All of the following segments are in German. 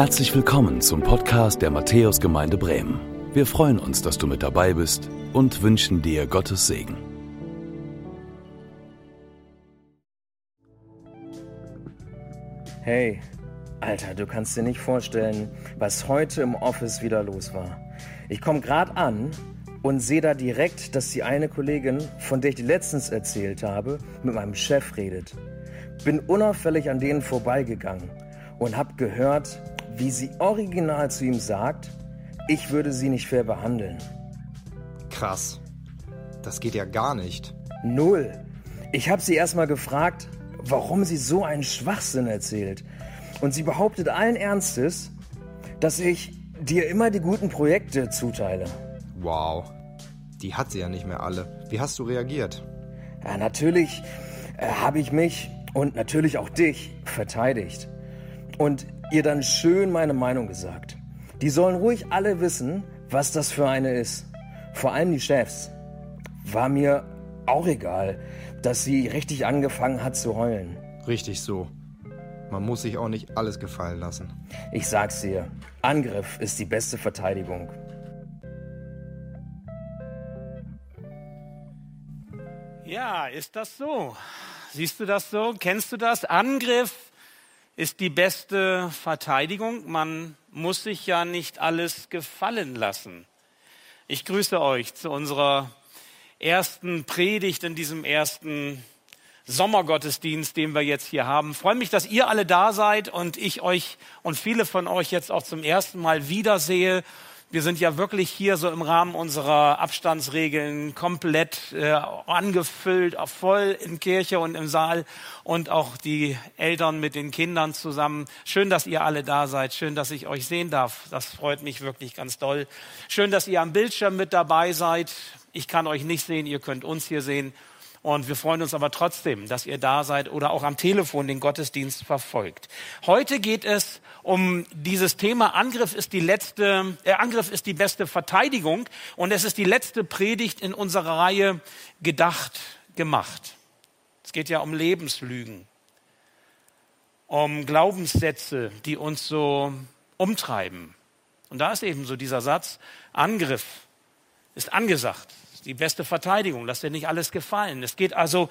Herzlich willkommen zum Podcast der Matthäusgemeinde Bremen. Wir freuen uns, dass du mit dabei bist und wünschen dir Gottes Segen. Hey, Alter, du kannst dir nicht vorstellen, was heute im Office wieder los war. Ich komme gerade an und sehe da direkt, dass die eine Kollegin, von der ich dir letztens erzählt habe, mit meinem Chef redet. Bin unauffällig an denen vorbeigegangen und habe gehört, wie sie original zu ihm sagt, ich würde sie nicht fair behandeln. Krass. Das geht ja gar nicht. Null. Ich habe sie erstmal gefragt, warum sie so einen Schwachsinn erzählt. Und sie behauptet allen Ernstes, dass ich dir immer die guten Projekte zuteile. Wow. Die hat sie ja nicht mehr alle. Wie hast du reagiert? Ja, natürlich äh, habe ich mich und natürlich auch dich verteidigt. Und ihr dann schön meine Meinung gesagt. Die sollen ruhig alle wissen, was das für eine ist. Vor allem die Chefs. War mir auch egal, dass sie richtig angefangen hat zu heulen. Richtig so. Man muss sich auch nicht alles gefallen lassen. Ich sag's dir, Angriff ist die beste Verteidigung. Ja, ist das so? Siehst du das so? Kennst du das? Angriff ist die beste Verteidigung. Man muss sich ja nicht alles gefallen lassen. Ich grüße euch zu unserer ersten Predigt in diesem ersten Sommergottesdienst, den wir jetzt hier haben. Ich freue mich, dass ihr alle da seid und ich euch und viele von euch jetzt auch zum ersten Mal wiedersehe wir sind ja wirklich hier so im Rahmen unserer Abstandsregeln komplett äh, angefüllt, voll in Kirche und im Saal und auch die Eltern mit den Kindern zusammen. Schön, dass ihr alle da seid. Schön, dass ich euch sehen darf. Das freut mich wirklich ganz doll. Schön, dass ihr am Bildschirm mit dabei seid. Ich kann euch nicht sehen, ihr könnt uns hier sehen. Und wir freuen uns aber trotzdem, dass ihr da seid oder auch am Telefon den Gottesdienst verfolgt. Heute geht es um dieses Thema Angriff ist die letzte, äh, Angriff ist die beste Verteidigung. Und es ist die letzte Predigt in unserer Reihe gedacht, gemacht. Es geht ja um Lebenslügen, um Glaubenssätze, die uns so umtreiben. Und da ist eben so dieser Satz, Angriff ist angesagt die beste Verteidigung. Lass dir nicht alles gefallen. Es geht also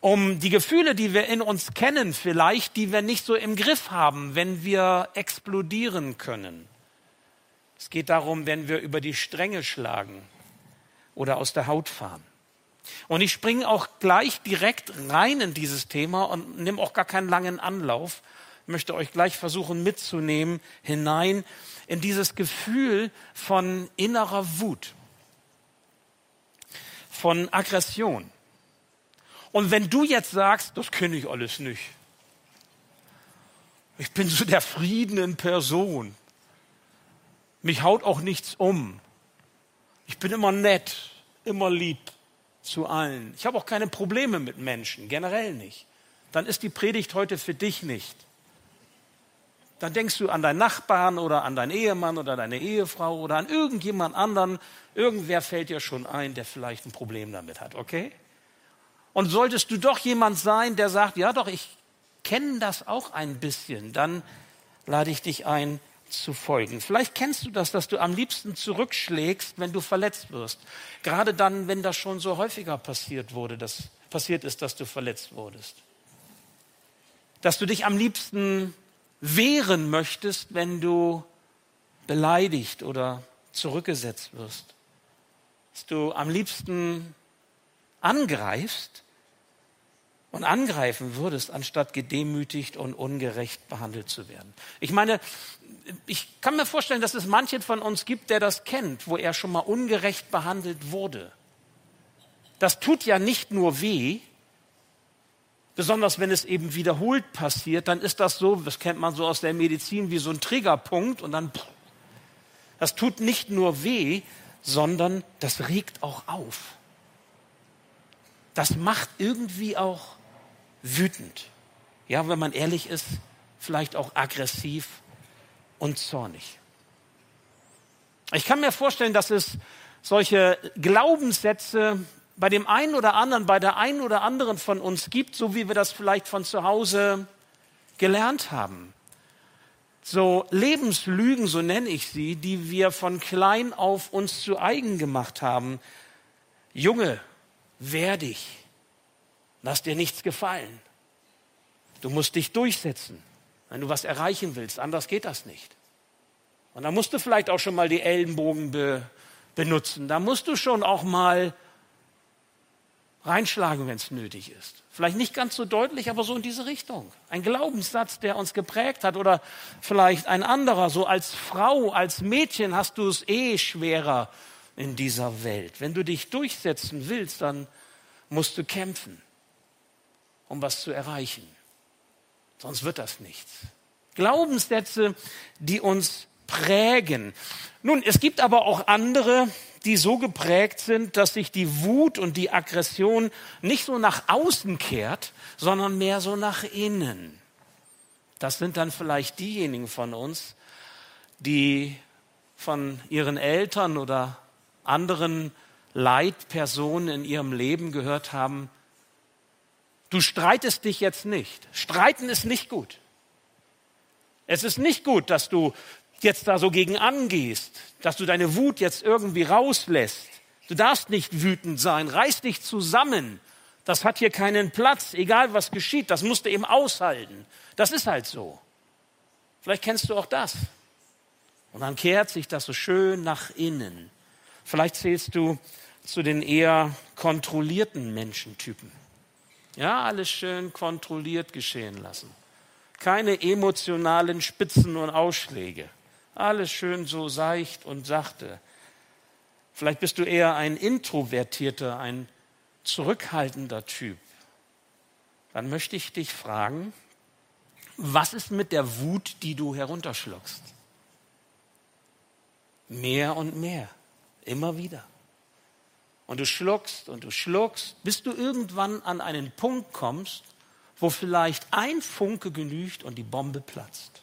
um die Gefühle, die wir in uns kennen, vielleicht, die wir nicht so im Griff haben, wenn wir explodieren können. Es geht darum, wenn wir über die Stränge schlagen oder aus der Haut fahren. Und ich springe auch gleich direkt rein in dieses Thema und nehme auch gar keinen langen Anlauf. Ich möchte euch gleich versuchen mitzunehmen hinein in dieses Gefühl von innerer Wut von Aggression. Und wenn du jetzt sagst, das kenne ich alles nicht. Ich bin so der Frieden in Person. Mich haut auch nichts um. Ich bin immer nett, immer lieb zu allen. Ich habe auch keine Probleme mit Menschen, generell nicht. Dann ist die Predigt heute für dich nicht. Dann denkst du an deinen Nachbarn oder an deinen Ehemann oder deine Ehefrau oder an irgendjemand anderen. Irgendwer fällt dir schon ein, der vielleicht ein Problem damit hat, okay? Und solltest du doch jemand sein, der sagt, ja doch, ich kenne das auch ein bisschen, dann lade ich dich ein zu folgen. Vielleicht kennst du das, dass du am liebsten zurückschlägst, wenn du verletzt wirst. Gerade dann, wenn das schon so häufiger passiert wurde, dass passiert ist, dass du verletzt wurdest. Dass du dich am liebsten wehren möchtest, wenn du beleidigt oder zurückgesetzt wirst. Dass du am liebsten angreifst und angreifen würdest, anstatt gedemütigt und ungerecht behandelt zu werden. Ich meine, ich kann mir vorstellen, dass es manchen von uns gibt, der das kennt, wo er schon mal ungerecht behandelt wurde. Das tut ja nicht nur weh, Besonders wenn es eben wiederholt passiert, dann ist das so, das kennt man so aus der Medizin, wie so ein Triggerpunkt und dann, das tut nicht nur weh, sondern das regt auch auf. Das macht irgendwie auch wütend. Ja, wenn man ehrlich ist, vielleicht auch aggressiv und zornig. Ich kann mir vorstellen, dass es solche Glaubenssätze bei dem einen oder anderen, bei der einen oder anderen von uns gibt, so wie wir das vielleicht von zu Hause gelernt haben. so Lebenslügen, so nenne ich sie, die wir von klein auf uns zu eigen gemacht haben. Junge, wehr dich. Lass dir nichts gefallen. Du musst dich durchsetzen, wenn du was erreichen willst. Anders geht das nicht. Und da musst du vielleicht auch schon mal die Ellenbogen be benutzen. Da musst du schon auch mal reinschlagen, wenn es nötig ist. Vielleicht nicht ganz so deutlich, aber so in diese Richtung. Ein Glaubenssatz, der uns geprägt hat oder vielleicht ein anderer. So als Frau, als Mädchen hast du es eh schwerer in dieser Welt. Wenn du dich durchsetzen willst, dann musst du kämpfen, um was zu erreichen. Sonst wird das nichts. Glaubenssätze, die uns prägen. Nun, es gibt aber auch andere, die so geprägt sind, dass sich die Wut und die Aggression nicht so nach außen kehrt, sondern mehr so nach innen. Das sind dann vielleicht diejenigen von uns, die von ihren Eltern oder anderen Leitpersonen in ihrem Leben gehört haben, du streitest dich jetzt nicht. Streiten ist nicht gut. Es ist nicht gut, dass du jetzt da so gegen angehst, dass du deine Wut jetzt irgendwie rauslässt. Du darfst nicht wütend sein, reiß dich zusammen. Das hat hier keinen Platz, egal was geschieht, das musst du eben aushalten. Das ist halt so. Vielleicht kennst du auch das. Und dann kehrt sich das so schön nach innen. Vielleicht zählst du zu den eher kontrollierten Menschentypen. Ja, alles schön kontrolliert geschehen lassen. Keine emotionalen Spitzen und Ausschläge. Alles schön so seicht und sachte. Vielleicht bist du eher ein introvertierter, ein zurückhaltender Typ. Dann möchte ich dich fragen, was ist mit der Wut, die du herunterschluckst? Mehr und mehr, immer wieder. Und du schluckst und du schluckst, bis du irgendwann an einen Punkt kommst, wo vielleicht ein Funke genügt und die Bombe platzt.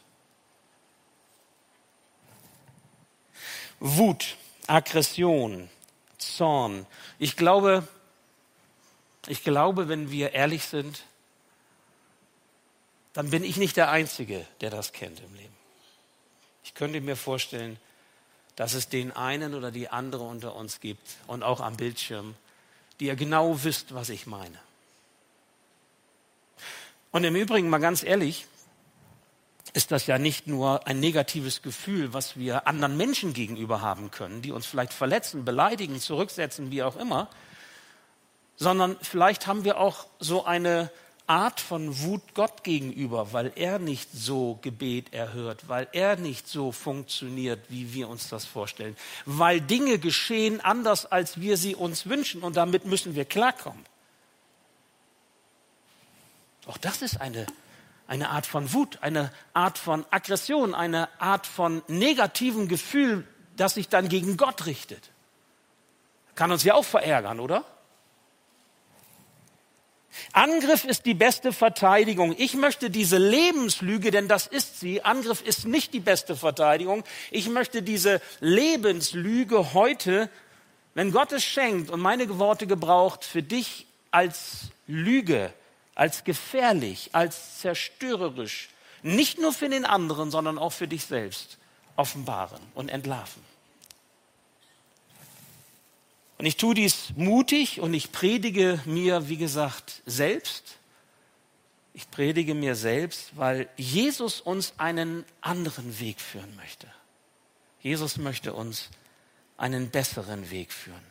Wut, Aggression, Zorn. Ich glaube, ich glaube, wenn wir ehrlich sind, dann bin ich nicht der Einzige, der das kennt im Leben. Ich könnte mir vorstellen, dass es den einen oder die andere unter uns gibt und auch am Bildschirm, die ihr genau wisst, was ich meine. Und im Übrigen mal ganz ehrlich, ist das ja nicht nur ein negatives Gefühl, was wir anderen Menschen gegenüber haben können, die uns vielleicht verletzen, beleidigen, zurücksetzen, wie auch immer, sondern vielleicht haben wir auch so eine Art von Wut Gott gegenüber, weil er nicht so Gebet erhört, weil er nicht so funktioniert, wie wir uns das vorstellen, weil Dinge geschehen anders, als wir sie uns wünschen und damit müssen wir klarkommen. Auch das ist eine eine Art von Wut, eine Art von Aggression, eine Art von negativem Gefühl, das sich dann gegen Gott richtet. Kann uns ja auch verärgern, oder? Angriff ist die beste Verteidigung. Ich möchte diese Lebenslüge, denn das ist sie, Angriff ist nicht die beste Verteidigung. Ich möchte diese Lebenslüge heute, wenn Gott es schenkt und meine Worte gebraucht, für dich als Lüge als gefährlich, als zerstörerisch, nicht nur für den anderen, sondern auch für dich selbst offenbaren und entlarven. Und ich tue dies mutig und ich predige mir, wie gesagt, selbst. Ich predige mir selbst, weil Jesus uns einen anderen Weg führen möchte. Jesus möchte uns einen besseren Weg führen.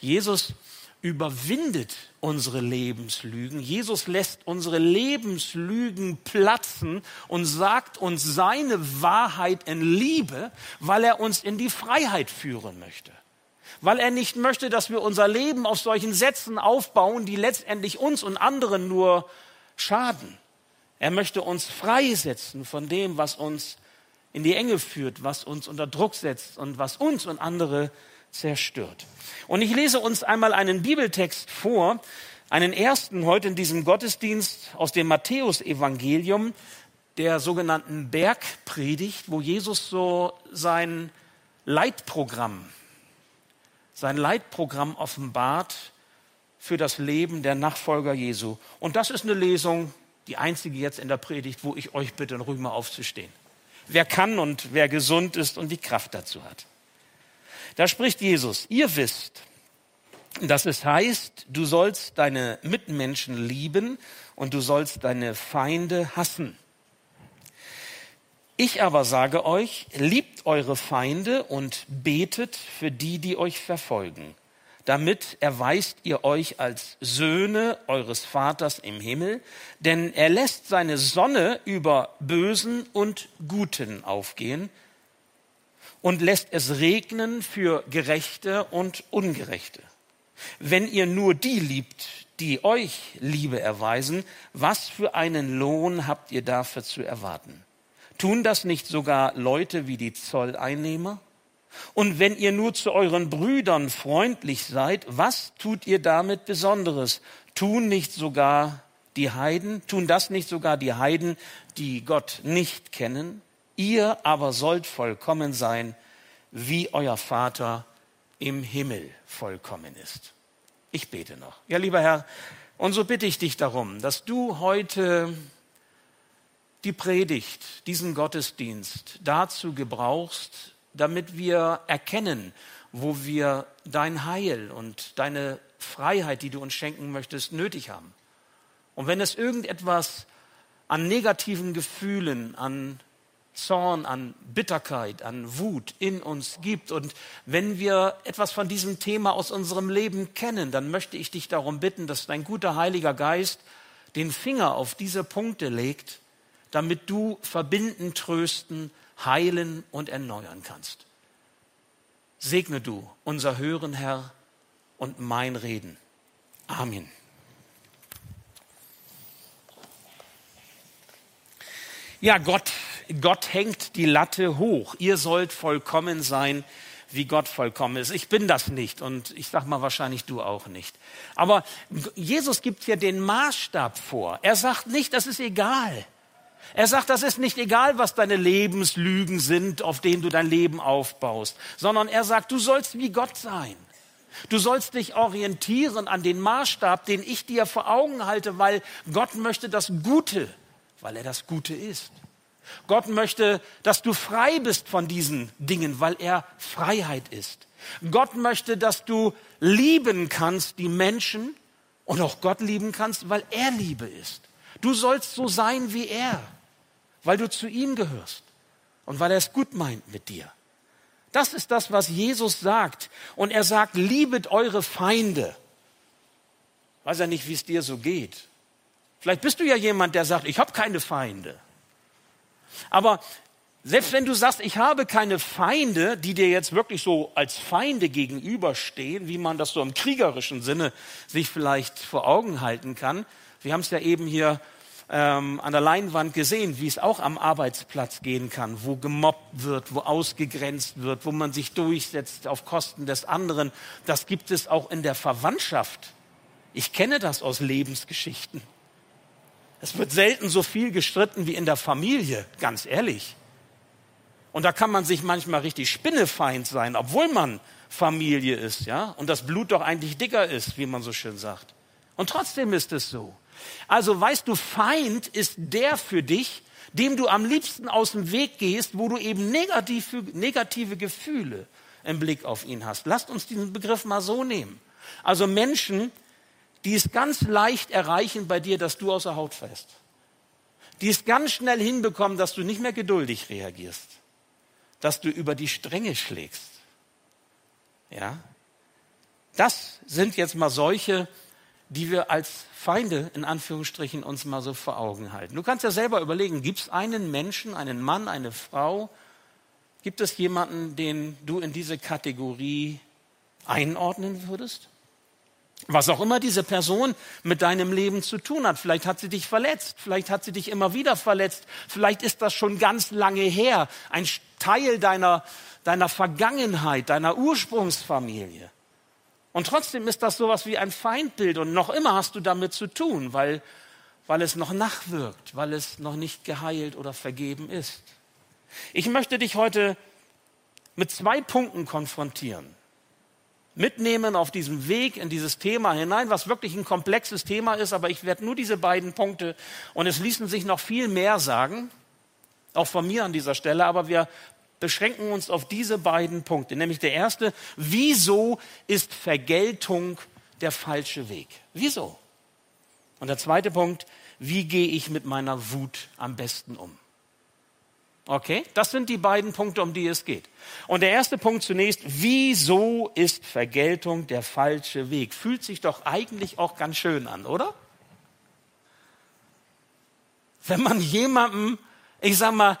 Jesus überwindet unsere Lebenslügen. Jesus lässt unsere Lebenslügen platzen und sagt uns seine Wahrheit in Liebe, weil er uns in die Freiheit führen möchte. Weil er nicht möchte, dass wir unser Leben auf solchen Sätzen aufbauen, die letztendlich uns und anderen nur schaden. Er möchte uns freisetzen von dem, was uns in die Enge führt, was uns unter Druck setzt und was uns und andere zerstört. Und ich lese uns einmal einen Bibeltext vor, einen ersten heute in diesem Gottesdienst aus dem Matthäusevangelium, der sogenannten Bergpredigt, wo Jesus so sein Leitprogramm, sein Leitprogramm offenbart für das Leben der Nachfolger Jesu. Und das ist eine Lesung, die einzige jetzt in der Predigt, wo ich euch bitte, ruhig mal aufzustehen. wer kann und wer gesund ist und die Kraft dazu hat. Da spricht Jesus, ihr wisst, dass es heißt, du sollst deine Mitmenschen lieben und du sollst deine Feinde hassen. Ich aber sage euch, liebt eure Feinde und betet für die, die euch verfolgen. Damit erweist ihr euch als Söhne eures Vaters im Himmel, denn er lässt seine Sonne über Bösen und Guten aufgehen und lässt es regnen für Gerechte und Ungerechte. Wenn ihr nur die liebt, die euch Liebe erweisen, was für einen Lohn habt ihr dafür zu erwarten? Tun das nicht sogar Leute wie die Zolleinnehmer? Und wenn ihr nur zu euren Brüdern freundlich seid, was tut ihr damit Besonderes? Tun nicht sogar die Heiden, tun das nicht sogar die Heiden, die Gott nicht kennen? Ihr aber sollt vollkommen sein, wie euer Vater im Himmel vollkommen ist. Ich bete noch. Ja, lieber Herr, und so bitte ich dich darum, dass du heute die Predigt, diesen Gottesdienst dazu gebrauchst, damit wir erkennen, wo wir dein Heil und deine Freiheit, die du uns schenken möchtest, nötig haben. Und wenn es irgendetwas an negativen Gefühlen, an Zorn, an Bitterkeit, an Wut in uns gibt und wenn wir etwas von diesem Thema aus unserem Leben kennen, dann möchte ich dich darum bitten, dass dein guter Heiliger Geist den Finger auf diese Punkte legt damit du verbinden, trösten, heilen und erneuern kannst. Segne du unser Hören, Herr, und mein Reden. Amen. Ja, Gott, Gott hängt die Latte hoch. Ihr sollt vollkommen sein, wie Gott vollkommen ist. Ich bin das nicht und ich sag mal wahrscheinlich du auch nicht. Aber Jesus gibt hier den Maßstab vor. Er sagt nicht, das ist egal. Er sagt, das ist nicht egal, was deine Lebenslügen sind, auf denen du dein Leben aufbaust, sondern er sagt, du sollst wie Gott sein. Du sollst dich orientieren an den Maßstab, den ich dir vor Augen halte, weil Gott möchte das Gute, weil er das Gute ist. Gott möchte, dass du frei bist von diesen Dingen, weil er Freiheit ist. Gott möchte, dass du lieben kannst, die Menschen, und auch Gott lieben kannst, weil er Liebe ist. Du sollst so sein wie er weil du zu ihm gehörst und weil er es gut meint mit dir. Das ist das, was Jesus sagt. Und er sagt, liebet eure Feinde. Weiß ja nicht, wie es dir so geht. Vielleicht bist du ja jemand, der sagt, ich habe keine Feinde. Aber selbst wenn du sagst, ich habe keine Feinde, die dir jetzt wirklich so als Feinde gegenüberstehen, wie man das so im kriegerischen Sinne sich vielleicht vor Augen halten kann. Wir haben es ja eben hier ähm, an der Leinwand gesehen, wie es auch am Arbeitsplatz gehen kann, wo gemobbt wird, wo ausgegrenzt wird, wo man sich durchsetzt auf Kosten des anderen. Das gibt es auch in der Verwandtschaft. Ich kenne das aus Lebensgeschichten. Es wird selten so viel gestritten wie in der Familie, ganz ehrlich. Und da kann man sich manchmal richtig spinnefeind sein, obwohl man Familie ist, ja, und das Blut doch eigentlich dicker ist, wie man so schön sagt. Und trotzdem ist es so. Also weißt du, Feind ist der für dich, dem du am liebsten aus dem Weg gehst, wo du eben negative, negative Gefühle im Blick auf ihn hast. Lasst uns diesen Begriff mal so nehmen. Also Menschen, die es ganz leicht erreichen bei dir, dass du aus der Haut fällst. Die es ganz schnell hinbekommen, dass du nicht mehr geduldig reagierst. Dass du über die Stränge schlägst. Ja? Das sind jetzt mal solche, die wir als Feinde in Anführungsstrichen uns mal so vor Augen halten. Du kannst ja selber überlegen, gibt es einen Menschen, einen Mann, eine Frau, gibt es jemanden, den du in diese Kategorie einordnen würdest? Was auch immer diese Person mit deinem Leben zu tun hat. Vielleicht hat sie dich verletzt, vielleicht hat sie dich immer wieder verletzt, vielleicht ist das schon ganz lange her, ein Teil deiner, deiner Vergangenheit, deiner Ursprungsfamilie. Und trotzdem ist das sowas wie ein Feindbild und noch immer hast du damit zu tun, weil, weil es noch nachwirkt, weil es noch nicht geheilt oder vergeben ist. Ich möchte dich heute mit zwei Punkten konfrontieren. Mitnehmen auf diesem Weg in dieses Thema hinein, was wirklich ein komplexes Thema ist, aber ich werde nur diese beiden Punkte und es ließen sich noch viel mehr sagen. Auch von mir an dieser Stelle, aber wir beschränken uns auf diese beiden Punkte. Nämlich der erste, wieso ist Vergeltung der falsche Weg? Wieso? Und der zweite Punkt, wie gehe ich mit meiner Wut am besten um? Okay, das sind die beiden Punkte, um die es geht. Und der erste Punkt zunächst, wieso ist Vergeltung der falsche Weg? Fühlt sich doch eigentlich auch ganz schön an, oder? Wenn man jemandem, ich sag mal,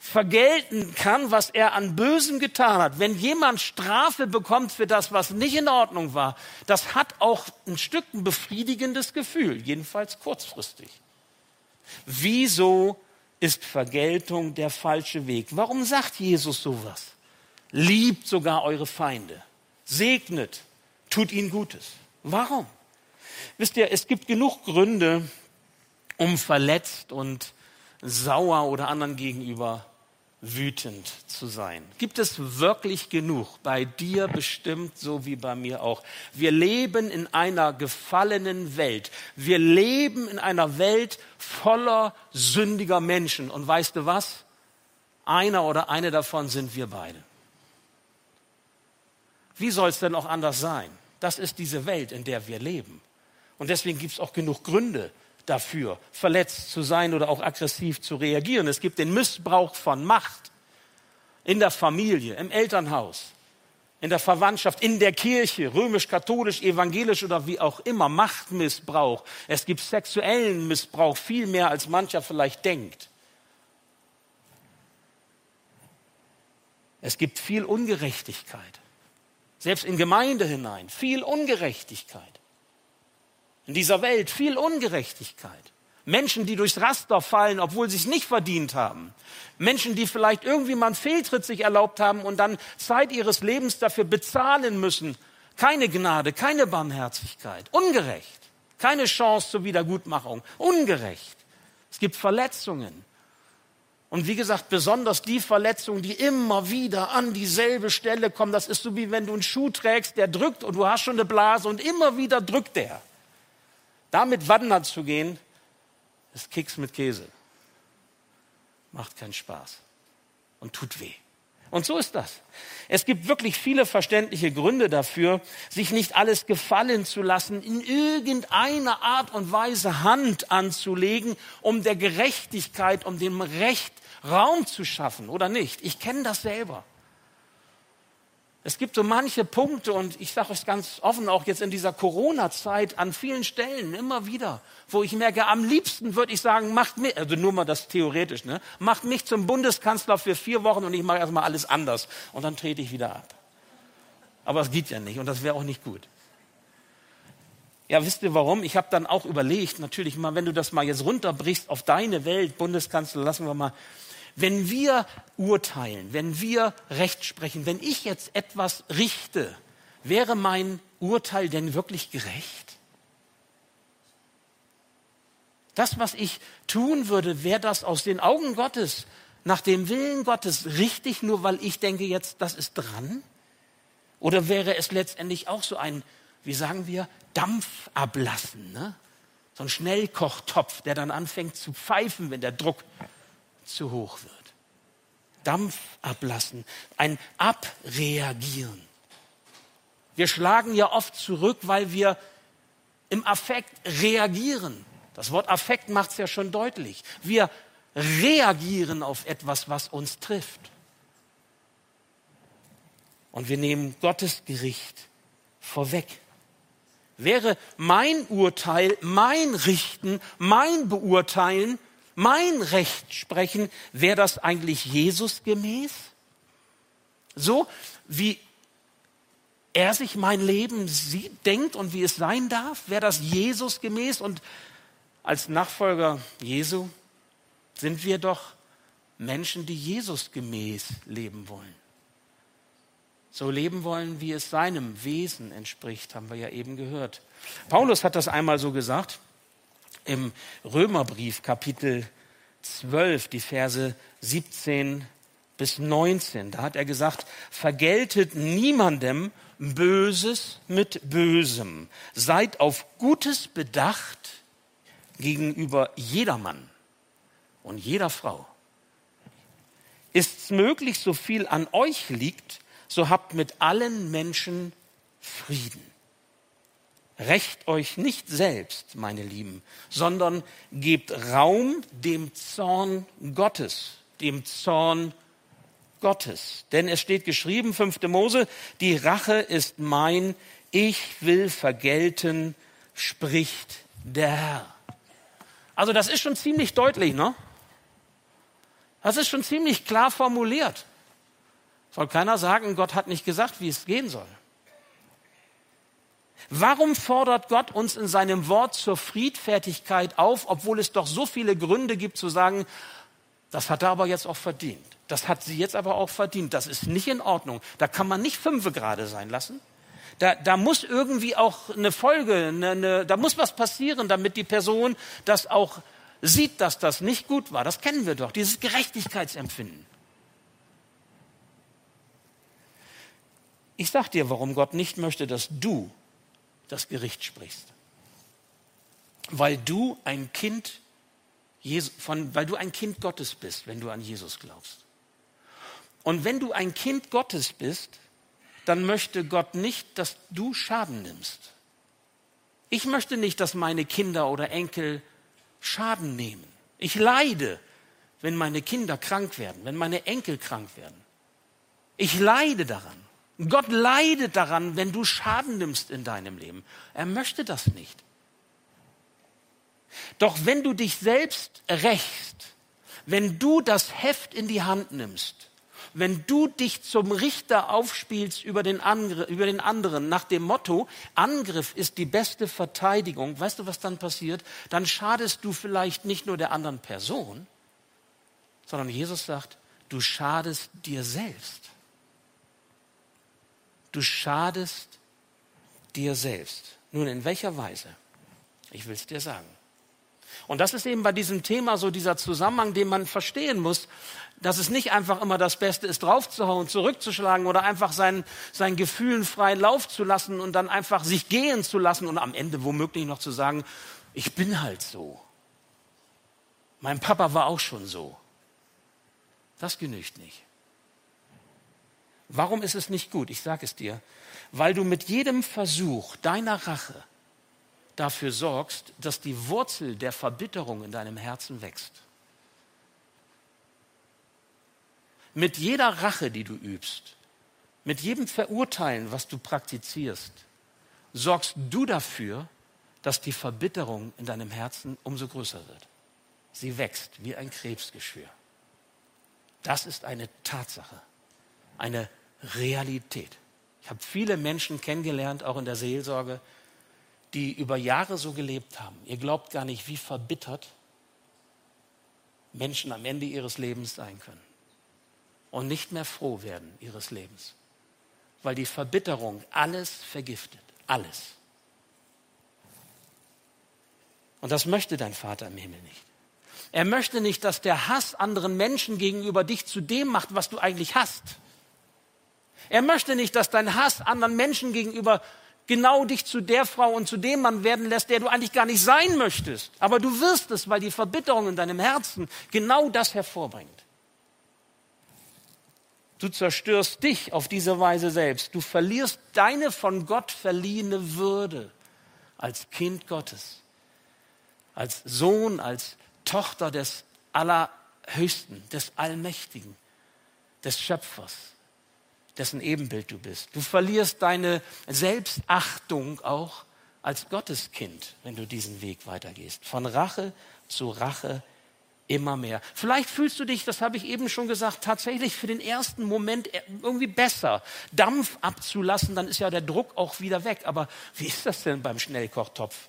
vergelten kann, was er an Bösem getan hat. Wenn jemand Strafe bekommt für das, was nicht in Ordnung war, das hat auch ein Stück ein befriedigendes Gefühl, jedenfalls kurzfristig. Wieso ist Vergeltung der falsche Weg? Warum sagt Jesus sowas? Liebt sogar eure Feinde, segnet, tut ihnen Gutes. Warum? Wisst ihr, es gibt genug Gründe, um verletzt und sauer oder anderen gegenüber wütend zu sein? Gibt es wirklich genug? Bei dir bestimmt so wie bei mir auch. Wir leben in einer gefallenen Welt. Wir leben in einer Welt voller sündiger Menschen. Und weißt du was? Einer oder eine davon sind wir beide. Wie soll es denn auch anders sein? Das ist diese Welt, in der wir leben. Und deswegen gibt es auch genug Gründe, dafür, verletzt zu sein oder auch aggressiv zu reagieren. Es gibt den Missbrauch von Macht in der Familie, im Elternhaus, in der Verwandtschaft, in der Kirche, römisch-katholisch, evangelisch oder wie auch immer, Machtmissbrauch. Es gibt sexuellen Missbrauch, viel mehr als mancher vielleicht denkt. Es gibt viel Ungerechtigkeit, selbst in Gemeinde hinein, viel Ungerechtigkeit in dieser Welt viel Ungerechtigkeit. Menschen, die durchs Raster fallen, obwohl sie es nicht verdient haben. Menschen, die vielleicht irgendwie mal einen Fehltritt sich erlaubt haben und dann Zeit ihres Lebens dafür bezahlen müssen. Keine Gnade, keine Barmherzigkeit. Ungerecht. Keine Chance zur Wiedergutmachung. Ungerecht. Es gibt Verletzungen. Und wie gesagt, besonders die Verletzungen, die immer wieder an dieselbe Stelle kommen. Das ist so wie wenn du einen Schuh trägst, der drückt und du hast schon eine Blase und immer wieder drückt der. Damit wandern zu gehen, ist Keks mit Käse. Macht keinen Spaß und tut weh. Und so ist das. Es gibt wirklich viele verständliche Gründe dafür, sich nicht alles gefallen zu lassen, in irgendeiner Art und Weise Hand anzulegen, um der Gerechtigkeit, um dem Recht Raum zu schaffen oder nicht. Ich kenne das selber. Es gibt so manche Punkte und ich sage es ganz offen auch jetzt in dieser Corona-Zeit an vielen Stellen immer wieder, wo ich merke, am liebsten würde ich sagen, macht mich, also nur mal das theoretisch, ne, macht mich zum Bundeskanzler für vier Wochen und ich mache erstmal alles anders und dann trete ich wieder ab. Aber es geht ja nicht und das wäre auch nicht gut. Ja, wisst ihr warum? Ich habe dann auch überlegt, natürlich mal, wenn du das mal jetzt runterbrichst auf deine Welt, Bundeskanzler, lassen wir mal, wenn wir urteilen, wenn wir Recht sprechen, wenn ich jetzt etwas richte, wäre mein Urteil denn wirklich gerecht? Das, was ich tun würde, wäre das aus den Augen Gottes, nach dem Willen Gottes richtig, nur weil ich denke jetzt, das ist dran? Oder wäre es letztendlich auch so ein, wie sagen wir, Dampf ablassen, ne? so ein Schnellkochtopf, der dann anfängt zu pfeifen, wenn der Druck zu hoch wird. Dampf ablassen, ein Abreagieren. Wir schlagen ja oft zurück, weil wir im Affekt reagieren. Das Wort Affekt macht es ja schon deutlich. Wir reagieren auf etwas, was uns trifft. Und wir nehmen Gottes Gericht vorweg. Wäre mein Urteil, mein Richten, mein Beurteilen mein Recht sprechen, wäre das eigentlich Jesus gemäß? So wie er sich mein Leben sieht, denkt und wie es sein darf, wäre das Jesus gemäß? Und als Nachfolger Jesu sind wir doch Menschen, die Jesus gemäß leben wollen. So leben wollen, wie es seinem Wesen entspricht, haben wir ja eben gehört. Paulus hat das einmal so gesagt im Römerbrief Kapitel 12, die Verse 17 bis 19. Da hat er gesagt, vergeltet niemandem Böses mit Bösem. Seid auf Gutes bedacht gegenüber jedermann und jeder Frau ist's möglich, so viel an euch liegt, so habt mit allen Menschen Frieden. Rächt euch nicht selbst, meine Lieben, sondern gebt Raum dem Zorn Gottes, dem Zorn Gottes. Denn es steht geschrieben, 5. Mose, die Rache ist mein, ich will vergelten, spricht der Herr. Also das ist schon ziemlich deutlich, ne? Das ist schon ziemlich klar formuliert. Soll keiner sagen, Gott hat nicht gesagt, wie es gehen soll. Warum fordert Gott uns in seinem Wort zur Friedfertigkeit auf, obwohl es doch so viele Gründe gibt zu sagen, das hat er aber jetzt auch verdient. Das hat sie jetzt aber auch verdient. Das ist nicht in Ordnung. Da kann man nicht fünfe gerade sein lassen. Da, da muss irgendwie auch eine Folge, eine, eine, da muss was passieren, damit die Person das auch sieht, dass das nicht gut war. Das kennen wir doch, dieses Gerechtigkeitsempfinden. Ich sag dir, warum Gott nicht möchte, dass du das Gericht sprichst. Weil du ein Kind von, weil du ein Kind Gottes bist, wenn du an Jesus glaubst. Und wenn du ein Kind Gottes bist, dann möchte Gott nicht, dass du Schaden nimmst. Ich möchte nicht, dass meine Kinder oder Enkel Schaden nehmen. Ich leide, wenn meine Kinder krank werden, wenn meine Enkel krank werden. Ich leide daran. Gott leidet daran, wenn du Schaden nimmst in deinem Leben. Er möchte das nicht. Doch wenn du dich selbst rächst, wenn du das Heft in die Hand nimmst, wenn du dich zum Richter aufspielst über den, über den anderen nach dem Motto, Angriff ist die beste Verteidigung, weißt du, was dann passiert? Dann schadest du vielleicht nicht nur der anderen Person, sondern Jesus sagt, du schadest dir selbst. Du schadest dir selbst. Nun, in welcher Weise? Ich will es dir sagen. Und das ist eben bei diesem Thema so dieser Zusammenhang, den man verstehen muss, dass es nicht einfach immer das Beste ist, draufzuhauen, zurückzuschlagen oder einfach seinen, seinen Gefühlen freien Lauf zu lassen und dann einfach sich gehen zu lassen und am Ende womöglich noch zu sagen, ich bin halt so. Mein Papa war auch schon so. Das genügt nicht. Warum ist es nicht gut? Ich sage es dir. Weil du mit jedem Versuch deiner Rache dafür sorgst, dass die Wurzel der Verbitterung in deinem Herzen wächst. Mit jeder Rache, die du übst, mit jedem Verurteilen, was du praktizierst, sorgst du dafür, dass die Verbitterung in deinem Herzen umso größer wird. Sie wächst wie ein Krebsgeschwür. Das ist eine Tatsache, eine Realität. Ich habe viele Menschen kennengelernt, auch in der Seelsorge, die über Jahre so gelebt haben. Ihr glaubt gar nicht, wie verbittert Menschen am Ende ihres Lebens sein können und nicht mehr froh werden ihres Lebens, weil die Verbitterung alles vergiftet, alles. Und das möchte dein Vater im Himmel nicht. Er möchte nicht, dass der Hass anderen Menschen gegenüber dich zu dem macht, was du eigentlich hast. Er möchte nicht, dass dein Hass anderen Menschen gegenüber genau dich zu der Frau und zu dem Mann werden lässt, der du eigentlich gar nicht sein möchtest. Aber du wirst es, weil die Verbitterung in deinem Herzen genau das hervorbringt. Du zerstörst dich auf diese Weise selbst. Du verlierst deine von Gott verliehene Würde als Kind Gottes, als Sohn, als Tochter des Allerhöchsten, des Allmächtigen, des Schöpfers dessen Ebenbild du bist. Du verlierst deine Selbstachtung auch als Gotteskind, wenn du diesen Weg weitergehst. Von Rache zu Rache immer mehr. Vielleicht fühlst du dich, das habe ich eben schon gesagt, tatsächlich für den ersten Moment irgendwie besser, Dampf abzulassen, dann ist ja der Druck auch wieder weg. Aber wie ist das denn beim Schnellkochtopf?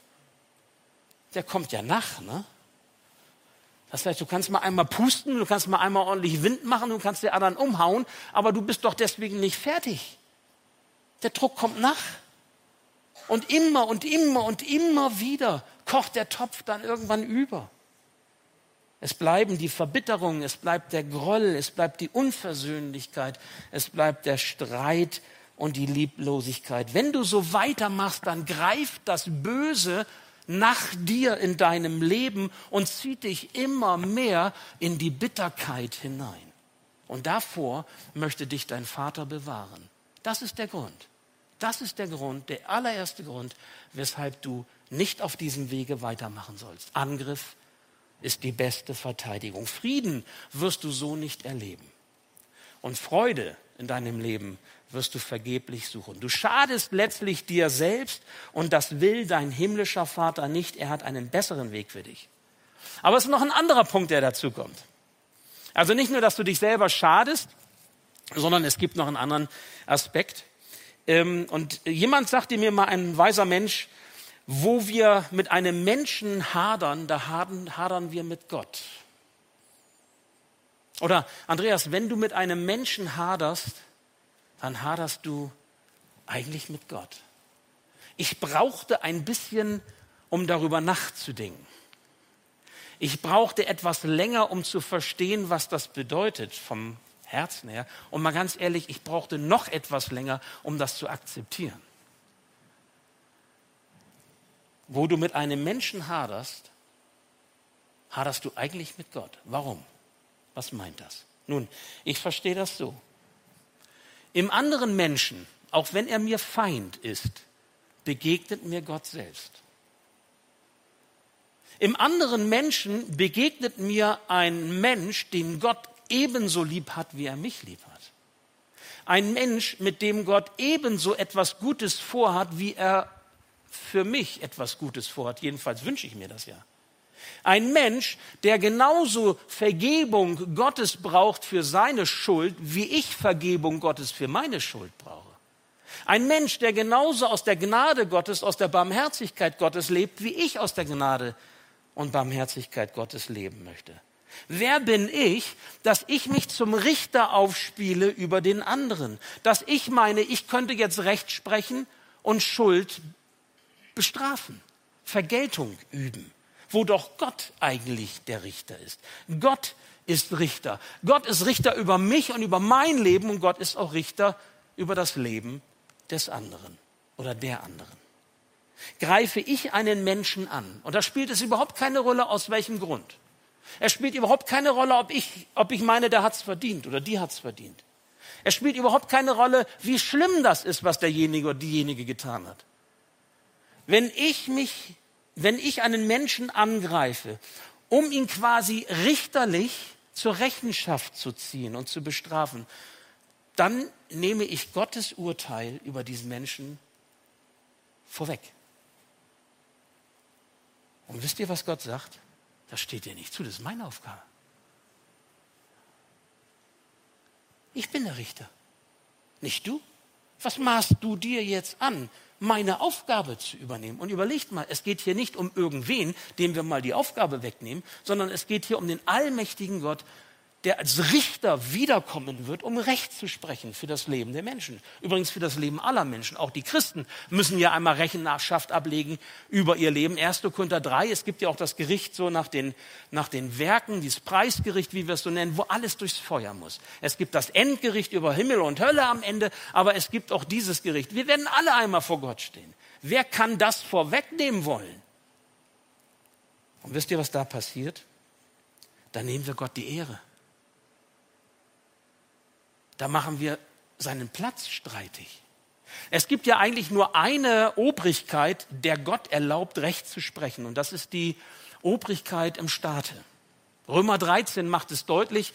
Der kommt ja nach, ne? Das heißt, du kannst mal einmal pusten, du kannst mal einmal ordentlich Wind machen, du kannst die anderen umhauen, aber du bist doch deswegen nicht fertig. Der Druck kommt nach. Und immer und immer und immer wieder kocht der Topf dann irgendwann über. Es bleiben die Verbitterungen, es bleibt der Groll, es bleibt die Unversöhnlichkeit, es bleibt der Streit und die Lieblosigkeit. Wenn du so weitermachst, dann greift das Böse nach dir in deinem Leben und zieht dich immer mehr in die Bitterkeit hinein. Und davor möchte dich dein Vater bewahren. Das ist der Grund. Das ist der Grund, der allererste Grund, weshalb du nicht auf diesem Wege weitermachen sollst. Angriff ist die beste Verteidigung. Frieden wirst du so nicht erleben. Und Freude in deinem Leben wirst du vergeblich suchen. Du schadest letztlich dir selbst und das will dein himmlischer Vater nicht. Er hat einen besseren Weg für dich. Aber es ist noch ein anderer Punkt, der dazu kommt. Also nicht nur, dass du dich selber schadest, sondern es gibt noch einen anderen Aspekt. Ähm, und jemand sagte mir mal, ein weiser Mensch, wo wir mit einem Menschen hadern, da hadern wir mit Gott. Oder Andreas, wenn du mit einem Menschen haderst, dann haderst du eigentlich mit Gott. Ich brauchte ein bisschen, um darüber nachzudenken. Ich brauchte etwas länger, um zu verstehen, was das bedeutet vom Herzen her. Und mal ganz ehrlich, ich brauchte noch etwas länger, um das zu akzeptieren. Wo du mit einem Menschen haderst, haderst du eigentlich mit Gott. Warum? Was meint das? Nun, ich verstehe das so. Im anderen Menschen, auch wenn er mir Feind ist, begegnet mir Gott selbst. Im anderen Menschen begegnet mir ein Mensch, den Gott ebenso lieb hat, wie er mich lieb hat. Ein Mensch, mit dem Gott ebenso etwas Gutes vorhat, wie er für mich etwas Gutes vorhat. Jedenfalls wünsche ich mir das ja. Ein Mensch, der genauso Vergebung Gottes braucht für seine Schuld, wie ich Vergebung Gottes für meine Schuld brauche. Ein Mensch, der genauso aus der Gnade Gottes, aus der Barmherzigkeit Gottes lebt, wie ich aus der Gnade und Barmherzigkeit Gottes leben möchte. Wer bin ich, dass ich mich zum Richter aufspiele über den anderen? Dass ich meine, ich könnte jetzt Recht sprechen und Schuld bestrafen, Vergeltung üben, wo doch Gott eigentlich der Richter ist. Gott ist Richter. Gott ist Richter über mich und über mein Leben und Gott ist auch Richter über das Leben des anderen oder der anderen. Greife ich einen Menschen an, und da spielt es überhaupt keine Rolle, aus welchem Grund. Es spielt überhaupt keine Rolle, ob ich, ob ich meine, der hat's verdient oder die hat's verdient. Es spielt überhaupt keine Rolle, wie schlimm das ist, was derjenige oder diejenige getan hat. Wenn ich mich, wenn ich einen Menschen angreife, um ihn quasi richterlich zur Rechenschaft zu ziehen und zu bestrafen, dann nehme ich Gottes Urteil über diesen Menschen vorweg. Und wisst ihr, was Gott sagt? Das steht dir nicht zu, das ist meine Aufgabe. Ich bin der Richter, nicht du. Was maßt du dir jetzt an, meine Aufgabe zu übernehmen? Und überlegt mal, es geht hier nicht um irgendwen, dem wir mal die Aufgabe wegnehmen, sondern es geht hier um den allmächtigen Gott, der als Richter wiederkommen wird, um Recht zu sprechen für das Leben der Menschen. Übrigens für das Leben aller Menschen. Auch die Christen müssen ja einmal Rechenschaft ablegen über ihr Leben. 1. Korinther 3, es gibt ja auch das Gericht so nach den, nach den Werken, dieses Preisgericht, wie wir es so nennen, wo alles durchs Feuer muss. Es gibt das Endgericht über Himmel und Hölle am Ende, aber es gibt auch dieses Gericht. Wir werden alle einmal vor Gott stehen. Wer kann das vorwegnehmen wollen? Und wisst ihr, was da passiert? Da nehmen wir Gott die Ehre. Da machen wir seinen Platz streitig. Es gibt ja eigentlich nur eine Obrigkeit, der Gott erlaubt, Recht zu sprechen. Und das ist die Obrigkeit im Staate. Römer 13 macht es deutlich,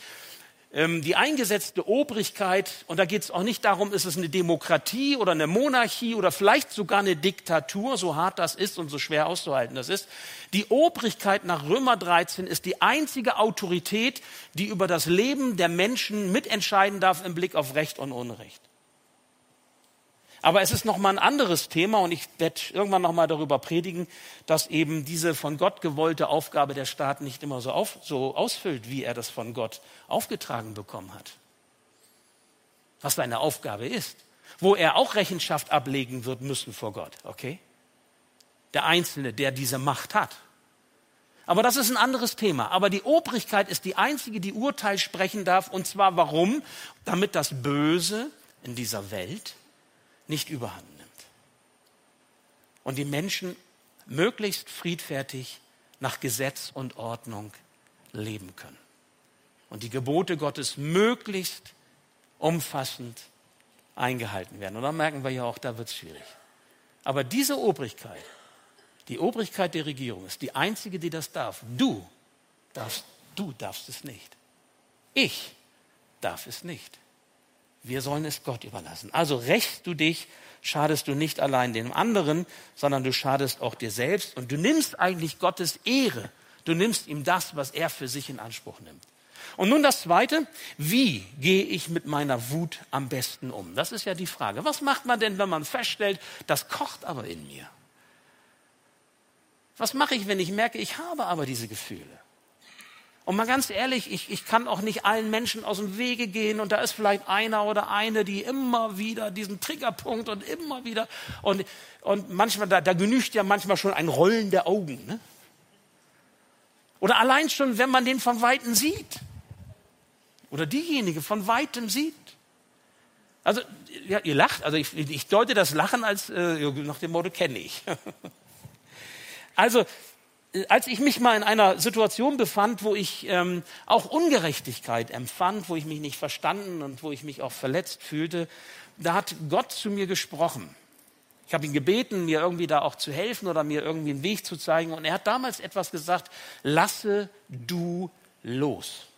die eingesetzte Obrigkeit, und da geht es auch nicht darum, ist es eine Demokratie oder eine Monarchie oder vielleicht sogar eine Diktatur, so hart das ist und so schwer auszuhalten das ist. Die Obrigkeit nach Römer 13 ist die einzige Autorität, die über das Leben der Menschen mitentscheiden darf im Blick auf Recht und Unrecht. Aber es ist noch mal ein anderes Thema und ich werde irgendwann noch mal darüber predigen, dass eben diese von Gott gewollte Aufgabe der Staat nicht immer so, auf, so ausfüllt, wie er das von Gott aufgetragen bekommen hat. Was seine Aufgabe ist, wo er auch Rechenschaft ablegen wird müssen vor Gott, okay? Der Einzelne, der diese Macht hat. Aber das ist ein anderes Thema. Aber die Obrigkeit ist die einzige, die Urteil sprechen darf. Und zwar warum? Damit das Böse in dieser Welt nicht überhand nimmt. Und die Menschen möglichst friedfertig nach Gesetz und Ordnung leben können. und die Gebote Gottes möglichst umfassend eingehalten werden. Und dann merken wir ja auch, da wird es schwierig. Aber diese Obrigkeit, die Obrigkeit der Regierung ist die einzige, die das darf. Du darfst, du darfst es nicht. Ich darf es nicht. Wir sollen es Gott überlassen. Also rächst du dich, schadest du nicht allein dem anderen, sondern du schadest auch dir selbst und du nimmst eigentlich Gottes Ehre. Du nimmst ihm das, was er für sich in Anspruch nimmt. Und nun das Zweite, wie gehe ich mit meiner Wut am besten um? Das ist ja die Frage. Was macht man denn, wenn man feststellt, das kocht aber in mir? Was mache ich, wenn ich merke, ich habe aber diese Gefühle? Und mal ganz ehrlich, ich, ich kann auch nicht allen Menschen aus dem Wege gehen und da ist vielleicht einer oder eine, die immer wieder diesen Triggerpunkt und immer wieder und, und manchmal, da, da genügt ja manchmal schon ein Rollen der Augen. Ne? Oder allein schon, wenn man den von Weitem sieht oder diejenige von weitem sieht. Also, ja, ihr lacht, also ich, ich deute das Lachen als äh, nach dem Motto kenne ich. also, als ich mich mal in einer Situation befand, wo ich ähm, auch Ungerechtigkeit empfand, wo ich mich nicht verstanden und wo ich mich auch verletzt fühlte, da hat Gott zu mir gesprochen. Ich habe ihn gebeten, mir irgendwie da auch zu helfen oder mir irgendwie einen Weg zu zeigen. Und er hat damals etwas gesagt, lasse du los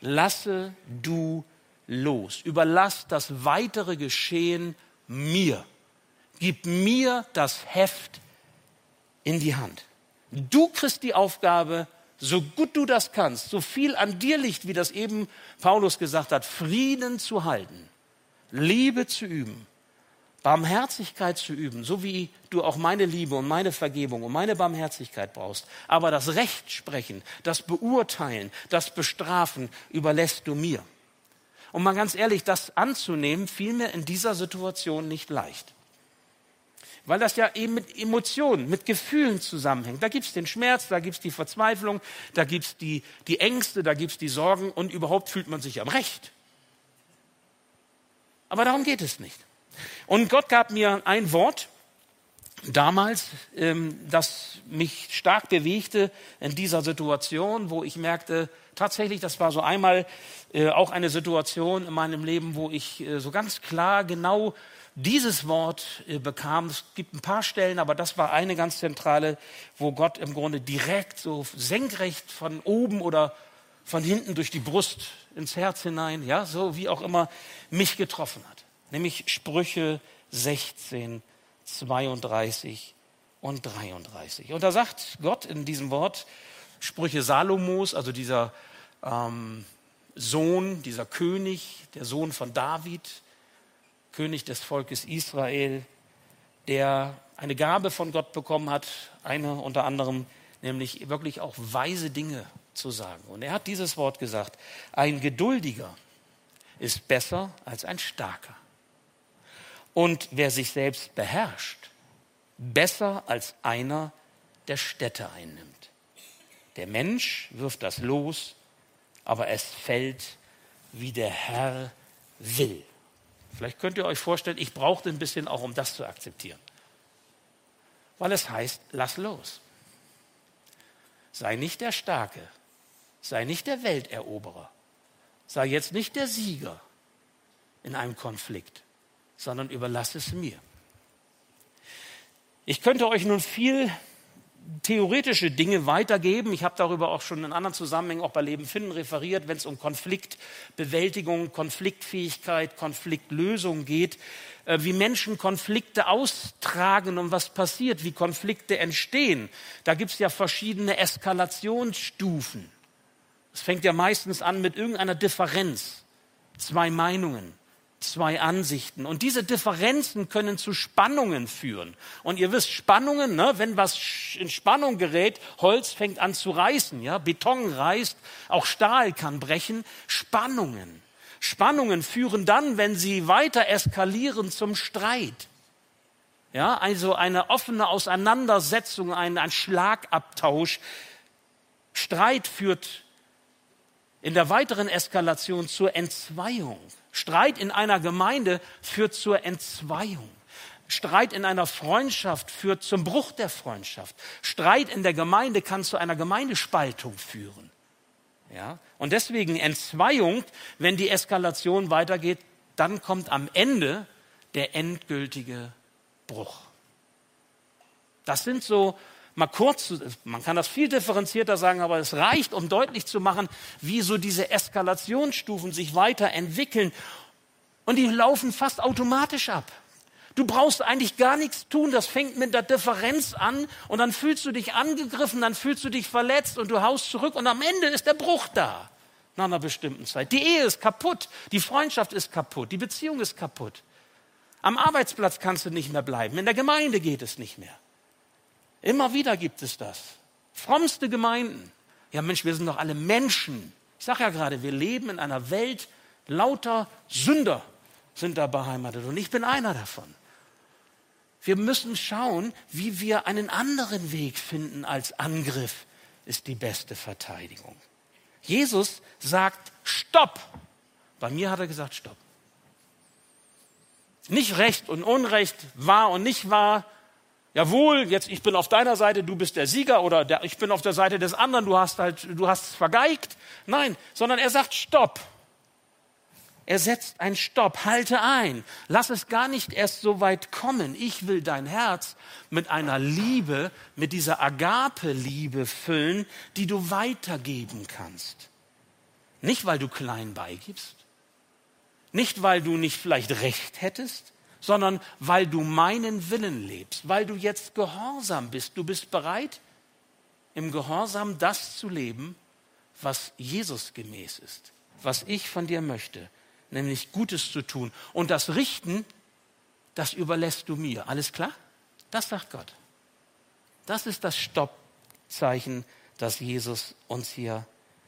lasse du los. Überlass das weitere Geschehen mir. Gib mir das Heft in die Hand. Du kriegst die Aufgabe, so gut du das kannst, so viel an dir liegt, wie das eben Paulus gesagt hat, Frieden zu halten, Liebe zu üben, Barmherzigkeit zu üben, so wie du auch meine Liebe und meine Vergebung und meine Barmherzigkeit brauchst. Aber das Recht sprechen, das Beurteilen, das Bestrafen überlässt du mir. Und mal ganz ehrlich, das anzunehmen, fiel mir in dieser Situation nicht leicht. Weil das ja eben mit Emotionen, mit Gefühlen zusammenhängt. Da gibt's den Schmerz, da gibt's die Verzweiflung, da gibt's die, die Ängste, da gibt's die Sorgen und überhaupt fühlt man sich am Recht. Aber darum geht es nicht. Und Gott gab mir ein Wort damals, ähm, das mich stark bewegte in dieser Situation, wo ich merkte, tatsächlich, das war so einmal äh, auch eine Situation in meinem Leben, wo ich äh, so ganz klar genau dieses Wort äh, bekam. Es gibt ein paar Stellen, aber das war eine ganz zentrale, wo Gott im Grunde direkt so senkrecht von oben oder von hinten durch die Brust ins Herz hinein, ja, so wie auch immer, mich getroffen hat nämlich Sprüche 16, 32 und 33. Und da sagt Gott in diesem Wort, Sprüche Salomos, also dieser ähm, Sohn, dieser König, der Sohn von David, König des Volkes Israel, der eine Gabe von Gott bekommen hat, eine unter anderem, nämlich wirklich auch weise Dinge zu sagen. Und er hat dieses Wort gesagt, ein Geduldiger ist besser als ein Starker und wer sich selbst beherrscht, besser als einer, der Städte einnimmt. Der Mensch wirft das los, aber es fällt, wie der Herr will. Vielleicht könnt ihr euch vorstellen, ich brauchte ein bisschen auch, um das zu akzeptieren. Weil es heißt, lass los. Sei nicht der Starke, sei nicht der Welteroberer, sei jetzt nicht der Sieger in einem Konflikt, sondern überlass es mir. Ich könnte euch nun viel theoretische Dinge weitergeben. Ich habe darüber auch schon in anderen Zusammenhängen, auch bei Leben finden, referiert, wenn es um Konfliktbewältigung, Konfliktfähigkeit, Konfliktlösung geht, äh, wie Menschen Konflikte austragen und was passiert, wie Konflikte entstehen. Da gibt es ja verschiedene Eskalationsstufen. Es fängt ja meistens an mit irgendeiner Differenz, zwei Meinungen zwei Ansichten. Und diese Differenzen können zu Spannungen führen. Und ihr wisst, Spannungen, ne, wenn was in Spannung gerät, Holz fängt an zu reißen, ja, Beton reißt, auch Stahl kann brechen. Spannungen. Spannungen führen dann, wenn sie weiter eskalieren, zum Streit. Ja, also eine offene Auseinandersetzung, ein, ein Schlagabtausch. Streit führt in der weiteren Eskalation zur Entzweiung. Streit in einer Gemeinde führt zur Entzweiung. Streit in einer Freundschaft führt zum Bruch der Freundschaft. Streit in der Gemeinde kann zu einer Gemeindespaltung führen. Ja? Und deswegen Entzweiung, wenn die Eskalation weitergeht, dann kommt am Ende der endgültige Bruch. Das sind so mal kurz, man kann das viel differenzierter sagen, aber es reicht, um deutlich zu machen, wie so diese Eskalationsstufen sich weiterentwickeln. Und die laufen fast automatisch ab. Du brauchst eigentlich gar nichts tun. Das fängt mit der Differenz an und dann fühlst du dich angegriffen, dann fühlst du dich verletzt und du haust zurück und am Ende ist der Bruch da. Nach einer bestimmten Zeit. Die Ehe ist kaputt. Die Freundschaft ist kaputt. Die Beziehung ist kaputt. Am Arbeitsplatz kannst du nicht mehr bleiben. In der Gemeinde geht es nicht mehr. Immer wieder gibt es das. Frommste Gemeinden. Ja Mensch, wir sind doch alle Menschen. Ich sage ja gerade, wir leben in einer Welt lauter Sünder sind da beheimatet und ich bin einer davon. Wir müssen schauen, wie wir einen anderen Weg finden als Angriff ist die beste Verteidigung. Jesus sagt Stopp. Bei mir hat er gesagt Stopp. Nicht Recht und Unrecht, wahr und nicht wahr. Jawohl, jetzt ich bin auf deiner Seite, du bist der Sieger oder der, ich bin auf der Seite des anderen, du hast halt, du hast es vergeigt. Nein, sondern er sagt Stopp. Er setzt ein Stopp, halte ein, lass es gar nicht erst so weit kommen. Ich will dein Herz mit einer Liebe, mit dieser Agape-Liebe füllen, die du weitergeben kannst. Nicht, weil du klein beigibst, nicht, weil du nicht vielleicht recht hättest, sondern weil du meinen Willen lebst, weil du jetzt gehorsam bist. Du bist bereit, im Gehorsam das zu leben, was Jesus gemäß ist, was ich von dir möchte nämlich Gutes zu tun. Und das Richten, das überlässt du mir. Alles klar? Das sagt Gott. Das ist das Stoppzeichen, das Jesus uns hier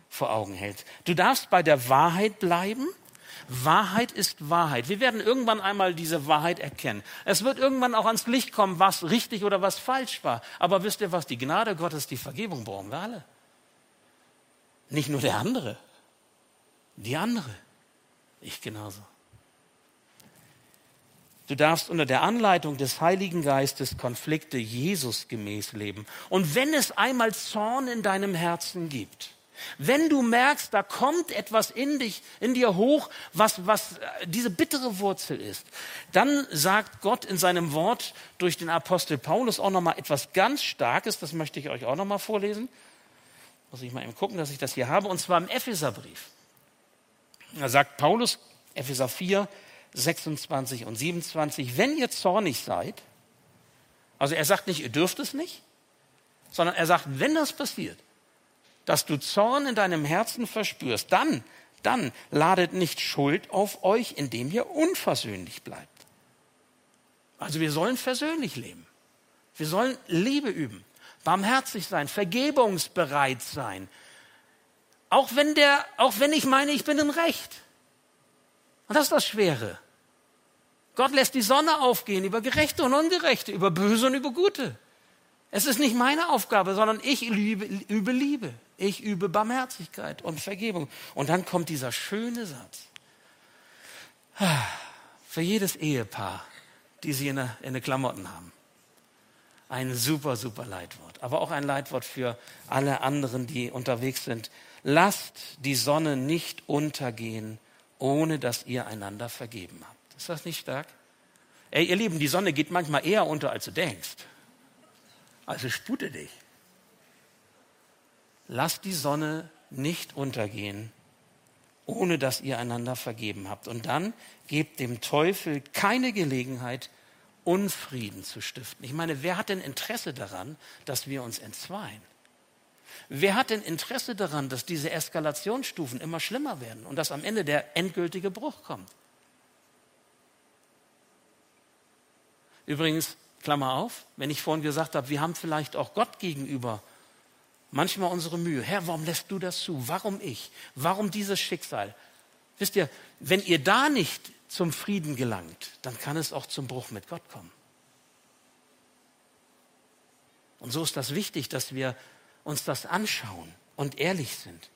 vor Augen hält. Du darfst bei der Wahrheit bleiben. Wahrheit ist Wahrheit. Wir werden irgendwann einmal diese Wahrheit erkennen. Es wird irgendwann auch ans Licht kommen, was richtig oder was falsch war. Aber wisst ihr was? Die Gnade Gottes, die Vergebung brauchen wir alle. Nicht nur der andere, die andere. Ich genauso. Du darfst unter der Anleitung des Heiligen Geistes Konflikte Jesus gemäß leben. Und wenn es einmal Zorn in deinem Herzen gibt, wenn du merkst, da kommt etwas in dich, in dir hoch, was, was äh, diese bittere Wurzel ist, dann sagt Gott in seinem Wort durch den Apostel Paulus auch nochmal etwas ganz Starkes, das möchte ich euch auch nochmal vorlesen. Muss ich mal eben gucken, dass ich das hier habe, und zwar im Epheserbrief. Da sagt Paulus, Epheser 4, 26 und 27, wenn ihr zornig seid, also er sagt nicht, ihr dürft es nicht, sondern er sagt, wenn das passiert, dass du Zorn in deinem Herzen verspürst, dann, dann ladet nicht Schuld auf euch, indem ihr unversöhnlich bleibt. Also wir sollen versöhnlich leben. Wir sollen Liebe üben, barmherzig sein, vergebungsbereit sein, auch wenn, der, auch wenn ich meine, ich bin im Recht. Und das ist das Schwere. Gott lässt die Sonne aufgehen über Gerechte und Ungerechte, über Böse und über Gute. Es ist nicht meine Aufgabe, sondern ich übe, übe Liebe. Ich übe Barmherzigkeit und Vergebung. Und dann kommt dieser schöne Satz. Für jedes Ehepaar, die sie in den in Klamotten haben. Ein super, super Leitwort. Aber auch ein Leitwort für alle anderen, die unterwegs sind lasst die Sonne nicht untergehen, ohne dass ihr einander vergeben habt. Ist das nicht stark? Ey, ihr Lieben, die Sonne geht manchmal eher unter, als du denkst. Also spute dich. Lasst die Sonne nicht untergehen, ohne dass ihr einander vergeben habt. Und dann gebt dem Teufel keine Gelegenheit, Unfrieden zu stiften. Ich meine, wer hat denn Interesse daran, dass wir uns entzweien? Wer hat denn Interesse daran, dass diese Eskalationsstufen immer schlimmer werden und dass am Ende der endgültige Bruch kommt? Übrigens, Klammer auf, wenn ich vorhin gesagt habe, wir haben vielleicht auch Gott gegenüber manchmal unsere Mühe. Herr, warum lässt du das zu? Warum ich? Warum dieses Schicksal? Wisst ihr, wenn ihr da nicht zum Frieden gelangt, dann kann es auch zum Bruch mit Gott kommen. Und so ist das wichtig, dass wir uns das anschauen und ehrlich sind.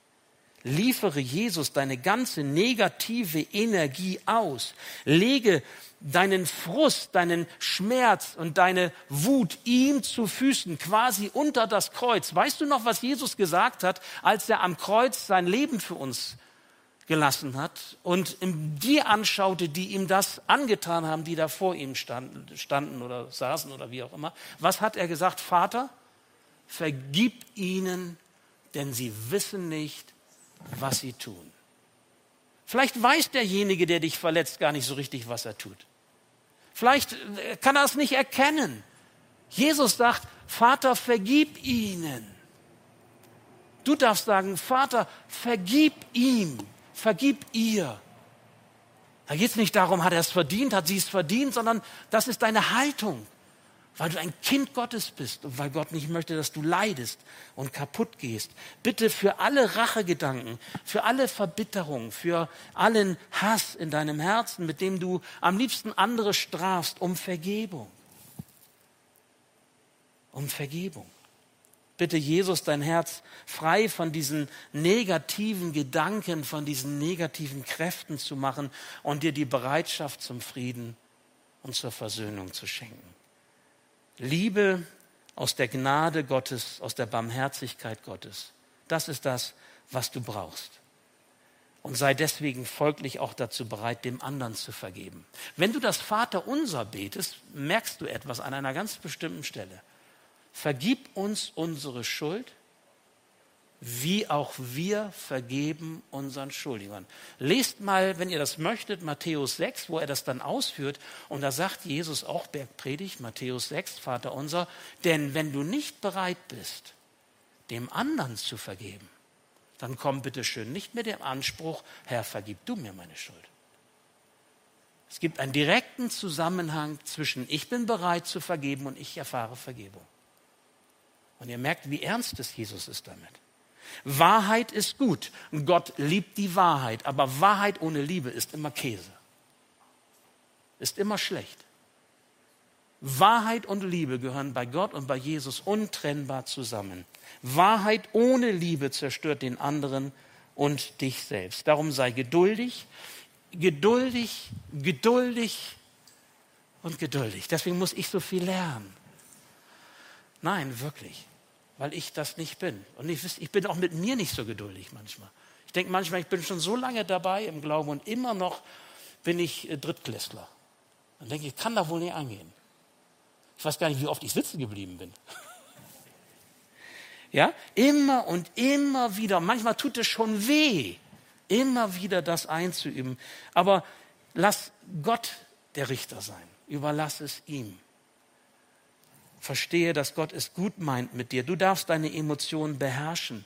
Liefere Jesus deine ganze negative Energie aus. Lege deinen Frust, deinen Schmerz und deine Wut ihm zu Füßen, quasi unter das Kreuz. Weißt du noch, was Jesus gesagt hat, als er am Kreuz sein Leben für uns gelassen hat und die anschaute, die ihm das angetan haben, die da vor ihm standen, standen oder saßen oder wie auch immer. Was hat er gesagt? Vater, vergib ihnen, denn sie wissen nicht, was sie tun. Vielleicht weiß derjenige, der dich verletzt, gar nicht so richtig, was er tut. Vielleicht äh, kann er es nicht erkennen. Jesus sagt, Vater, vergib ihnen. Du darfst sagen, Vater, vergib ihm vergib ihr. Da geht es nicht darum, hat er es verdient, hat sie es verdient, sondern das ist deine Haltung, weil du ein Kind Gottes bist und weil Gott nicht möchte, dass du leidest und kaputt gehst. Bitte für alle Rachegedanken, für alle Verbitterung, für allen Hass in deinem Herzen, mit dem du am liebsten andere strafst, um Vergebung. Um Vergebung. Bitte Jesus dein Herz frei von diesen negativen Gedanken, von diesen negativen Kräften zu machen und dir die Bereitschaft zum Frieden und zur Versöhnung zu schenken. Liebe aus der Gnade Gottes, aus der Barmherzigkeit Gottes. Das ist das, was du brauchst. Und sei deswegen folglich auch dazu bereit, dem anderen zu vergeben. Wenn du das Vaterunser betest, merkst du etwas an einer ganz bestimmten Stelle vergib uns unsere Schuld, wie auch wir vergeben unseren Schuldigern. Lest mal, wenn ihr das möchtet, Matthäus 6, wo er das dann ausführt. Und da sagt Jesus auch Bergpredigt, Matthäus 6, Vater unser, denn wenn du nicht bereit bist, dem anderen zu vergeben, dann komm bitte schön nicht mit dem Anspruch, Herr, vergib du mir meine Schuld. Es gibt einen direkten Zusammenhang zwischen ich bin bereit zu vergeben und ich erfahre Vergebung. Und ihr merkt, wie ernst es Jesus ist damit. Wahrheit ist gut. Gott liebt die Wahrheit. Aber Wahrheit ohne Liebe ist immer Käse. Ist immer schlecht. Wahrheit und Liebe gehören bei Gott und bei Jesus untrennbar zusammen. Wahrheit ohne Liebe zerstört den anderen und dich selbst. Darum sei geduldig, geduldig, geduldig und geduldig. Deswegen muss ich so viel lernen. Nein, wirklich, weil ich das nicht bin. Und ich, ich bin auch mit mir nicht so geduldig manchmal. Ich denke manchmal, ich bin schon so lange dabei im Glauben und immer noch bin ich äh, Drittklässler. Dann denke ich, ich kann da wohl nicht angehen. Ich weiß gar nicht, wie oft ich sitzen geblieben bin. ja, immer und immer wieder. Manchmal tut es schon weh, immer wieder das einzuüben. Aber lass Gott der Richter sein. Überlass es ihm. Verstehe, dass Gott es gut meint mit dir. Du darfst deine Emotionen beherrschen.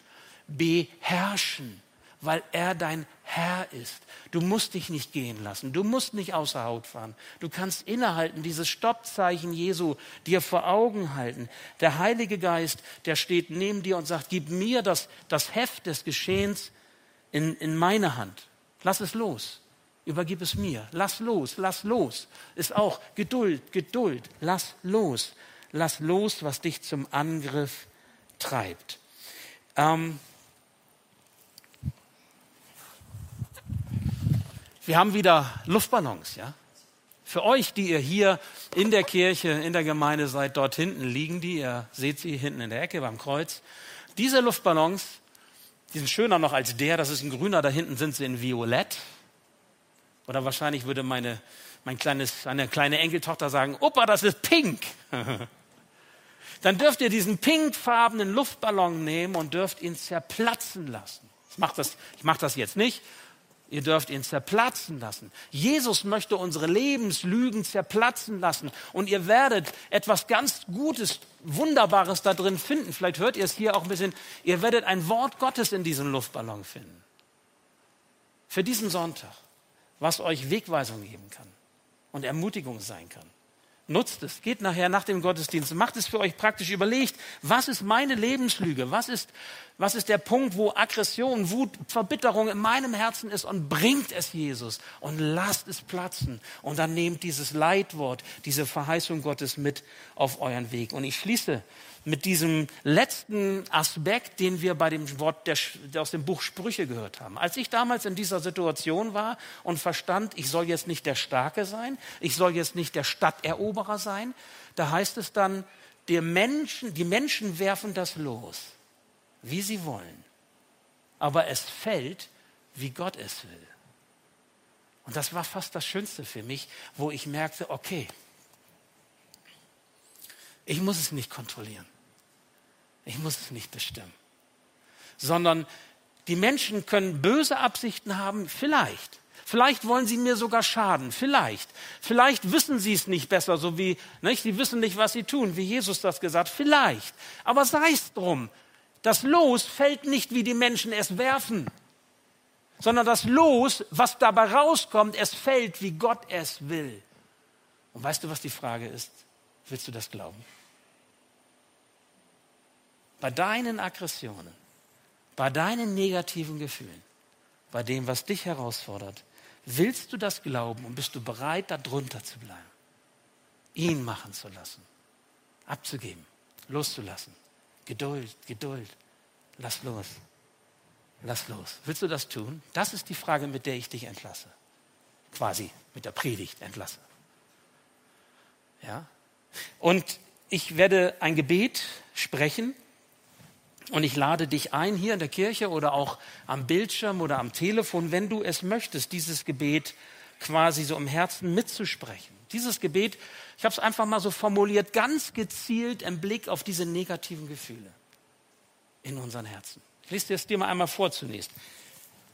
Beherrschen, weil er dein Herr ist. Du musst dich nicht gehen lassen. Du musst nicht außer Haut fahren. Du kannst innehalten, dieses Stoppzeichen Jesu dir vor Augen halten. Der Heilige Geist, der steht neben dir und sagt, gib mir das, das Heft des Geschehens in, in meine Hand. Lass es los. Übergib es mir. Lass los, lass los. Ist auch Geduld, Geduld. Lass los lass los, was dich zum Angriff treibt. Ähm, wir haben wieder Luftballons, ja? Für euch, die ihr hier in der Kirche, in der Gemeinde seid, dort hinten liegen die, ihr seht sie hinten in der Ecke beim Kreuz. Diese Luftballons, die sind schöner noch als der, das ist ein grüner, da hinten sind sie in Violett. Oder wahrscheinlich würde meine, mein kleines, eine kleine Enkeltochter sagen, Opa, das ist pink. dann dürft ihr diesen pinkfarbenen Luftballon nehmen und dürft ihn zerplatzen lassen. Ich mache das, ich mach das jetzt nicht. Ihr dürft ihn zerplatzen lassen. Jesus möchte unsere Lebenslügen zerplatzen lassen. Und ihr werdet etwas ganz Gutes, Wunderbares da drin finden. Vielleicht hört ihr es hier auch ein bisschen. Ihr werdet ein Wort Gottes in diesem Luftballon finden. Für diesen Sonntag, was euch Wegweisung geben kann und Ermutigung sein kann. Nutzt es. Geht nachher nach dem Gottesdienst. Macht es für euch praktisch. Überlegt, was ist meine Lebenslüge? Was ist, was ist der Punkt, wo Aggression, Wut, Verbitterung in meinem Herzen ist und bringt es Jesus und lasst es platzen. Und dann nehmt dieses Leitwort, diese Verheißung Gottes mit auf euren Weg. Und ich schließe mit diesem letzten Aspekt, den wir bei dem Wort der, aus dem Buch Sprüche gehört haben. Als ich damals in dieser Situation war und verstand, ich soll jetzt nicht der Starke sein, ich soll jetzt nicht der Stadteroberer sein, da heißt es dann, der Menschen, die Menschen werfen das los, wie sie wollen. Aber es fällt, wie Gott es will. Und das war fast das Schönste für mich, wo ich merkte, okay, ich muss es nicht kontrollieren. Ich muss es nicht bestimmen. Sondern die Menschen können böse Absichten haben, vielleicht. Vielleicht wollen sie mir sogar schaden, vielleicht. Vielleicht wissen sie es nicht besser, so wie, nicht? sie wissen nicht, was sie tun, wie Jesus das gesagt, vielleicht. Aber sei es drum. Das Los fällt nicht, wie die Menschen es werfen, sondern das Los, was dabei rauskommt, es fällt, wie Gott es will. Und weißt du, was die Frage ist? Willst du das glauben? Bei deinen Aggressionen, bei deinen negativen Gefühlen, bei dem, was dich herausfordert, willst du das glauben und bist du bereit, darunter zu bleiben? Ihn machen zu lassen, abzugeben, loszulassen. Geduld, Geduld. Lass los. Lass los. Willst du das tun? Das ist die Frage, mit der ich dich entlasse. Quasi mit der Predigt entlasse. Ja? Und ich werde ein Gebet sprechen und ich lade dich ein, hier in der Kirche oder auch am Bildschirm oder am Telefon, wenn du es möchtest, dieses Gebet quasi so im Herzen mitzusprechen. Dieses Gebet, ich habe es einfach mal so formuliert, ganz gezielt im Blick auf diese negativen Gefühle in unseren Herzen. Ich lese dir es dir mal einmal vor zunächst.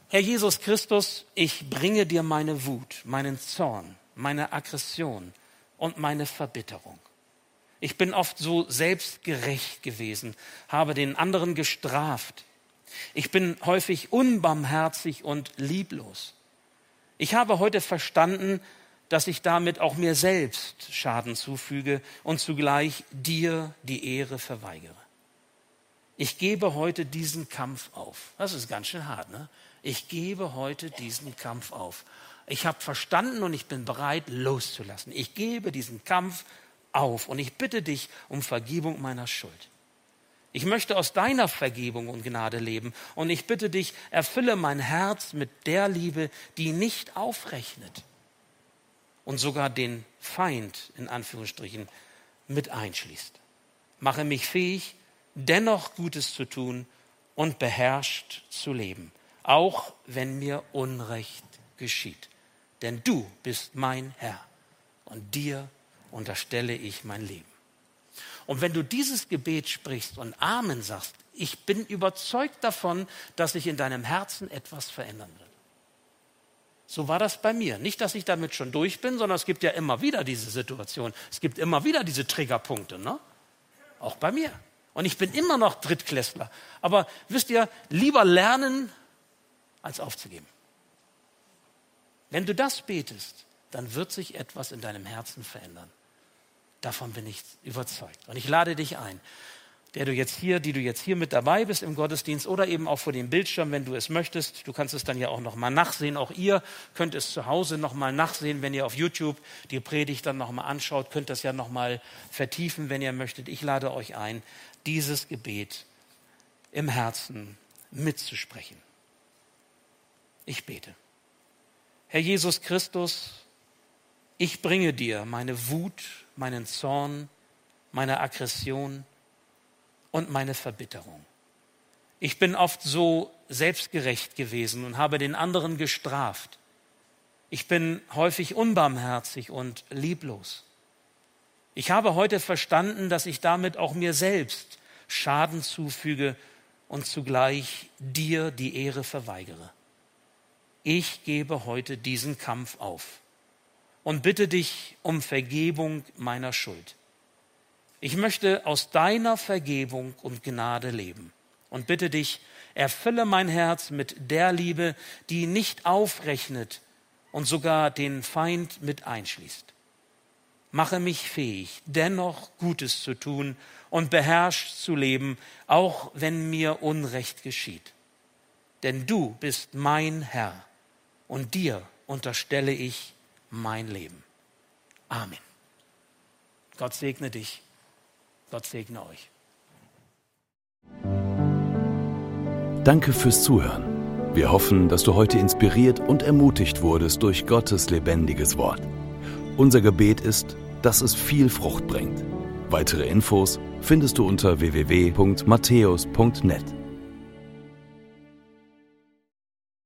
Herr Jesus Christus, ich bringe dir meine Wut, meinen Zorn, meine Aggression und meine Verbitterung. Ich bin oft so selbstgerecht gewesen, habe den anderen gestraft. Ich bin häufig unbarmherzig und lieblos. Ich habe heute verstanden, dass ich damit auch mir selbst Schaden zufüge und zugleich dir die Ehre verweigere. Ich gebe heute diesen Kampf auf. Das ist ganz schön hart, ne? Ich gebe heute diesen Kampf auf. Ich habe verstanden und ich bin bereit loszulassen. Ich gebe diesen Kampf auf und ich bitte dich um Vergebung meiner Schuld. Ich möchte aus deiner Vergebung und Gnade leben und ich bitte dich, erfülle mein Herz mit der Liebe, die nicht aufrechnet und sogar den Feind in Anführungsstrichen mit einschließt. Mache mich fähig, dennoch Gutes zu tun und beherrscht zu leben, auch wenn mir Unrecht geschieht. Denn du bist mein Herr und dir unterstelle ich mein Leben. Und wenn du dieses Gebet sprichst und Amen sagst, ich bin überzeugt davon, dass sich in deinem Herzen etwas verändern wird. So war das bei mir. Nicht, dass ich damit schon durch bin, sondern es gibt ja immer wieder diese Situation. Es gibt immer wieder diese Triggerpunkte, ne? Auch bei mir. Und ich bin immer noch Drittklässler. Aber wisst ihr, lieber lernen, als aufzugeben. Wenn du das betest, dann wird sich etwas in deinem Herzen verändern. Davon bin ich überzeugt. Und ich lade dich ein, der du jetzt hier, die du jetzt hier mit dabei bist im Gottesdienst oder eben auch vor dem Bildschirm, wenn du es möchtest. Du kannst es dann ja auch noch mal nachsehen. Auch ihr könnt es zu Hause noch mal nachsehen, wenn ihr auf YouTube die Predigt dann noch mal anschaut, könnt das ja noch mal vertiefen, wenn ihr möchtet. Ich lade euch ein, dieses Gebet im Herzen mitzusprechen. Ich bete. Herr Jesus Christus, ich bringe dir meine Wut, meinen Zorn, meine Aggression und meine Verbitterung. Ich bin oft so selbstgerecht gewesen und habe den anderen gestraft. Ich bin häufig unbarmherzig und lieblos. Ich habe heute verstanden, dass ich damit auch mir selbst Schaden zufüge und zugleich dir die Ehre verweigere. Ich gebe heute diesen Kampf auf und bitte dich um Vergebung meiner Schuld. Ich möchte aus deiner Vergebung und Gnade leben und bitte dich, erfülle mein Herz mit der Liebe, die nicht aufrechnet und sogar den Feind mit einschließt. Mache mich fähig, dennoch Gutes zu tun und beherrscht zu leben, auch wenn mir Unrecht geschieht. Denn du bist mein Herr und dir unterstelle ich mein Leben. Amen. Gott segne dich. Gott segne euch. Danke fürs Zuhören. Wir hoffen, dass du heute inspiriert und ermutigt wurdest durch Gottes lebendiges Wort. Unser Gebet ist, dass es viel Frucht bringt. Weitere Infos findest du unter www.matthäus.net.